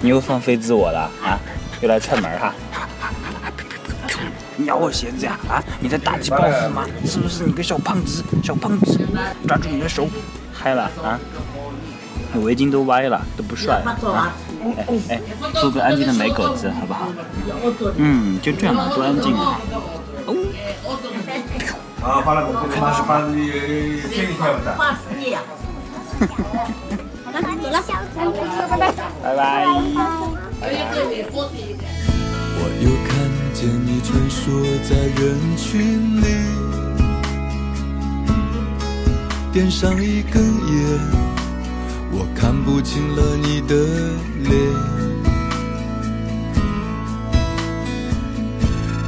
你又放飞自我了啊？又来串门哈？你咬我鞋子呀！啊，你在打击报复吗？是不是你个小胖子？小胖子，抓住你的手！嗨了啊！围巾都歪了，都不帅了啊！哎哎，做个安静的美狗子好不好？嗯，就这样吧多安静啊！啊，发了工资，那是发你这一块不的。拜拜。我又看见你穿梭在人群里，点上一根烟，我看不清了你的脸。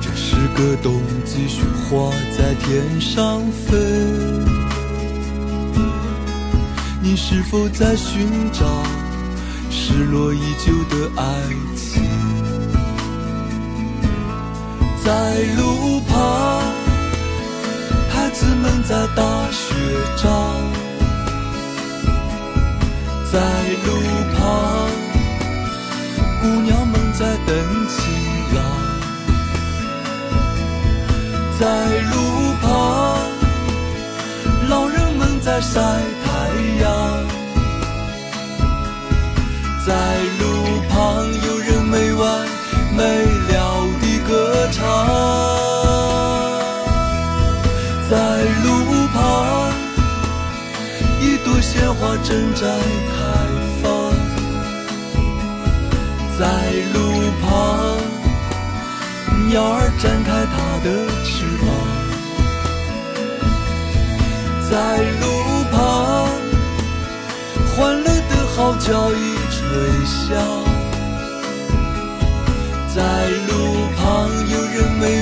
这是个冬季雪花在天上飞，你是否在寻找失落已久的爱情？在路旁，孩子们在打雪仗；在路旁，姑娘们在等在路旁，有人没完没了地歌唱，在路旁，一朵鲜花正在开放，在路旁，鸟儿展开它的翅膀，在路旁，欢乐的号角已微笑。在路旁，有人为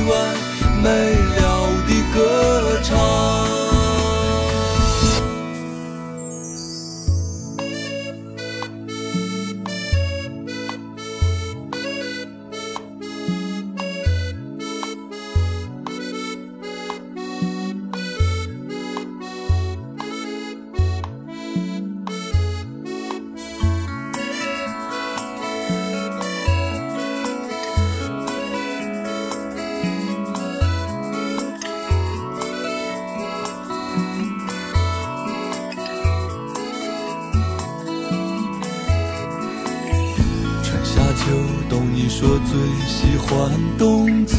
秋冬，你说最喜欢冬季，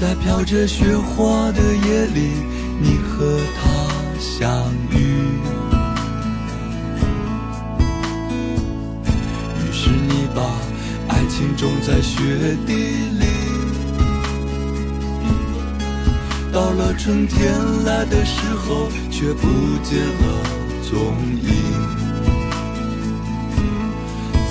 在飘着雪花的夜里，你和他相遇。于是你把爱情种在雪地里，到了春天来的时候，却不见了踪影。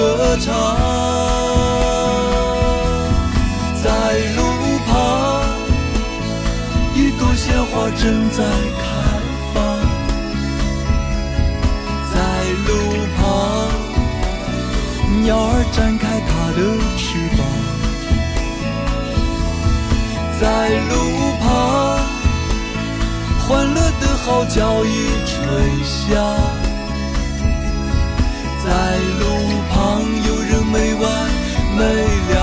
歌唱，在路旁，一朵鲜花正在开放，在路旁，鸟儿展开它的翅膀，在路旁，欢乐的号角已吹响。在路旁，有人没完没了。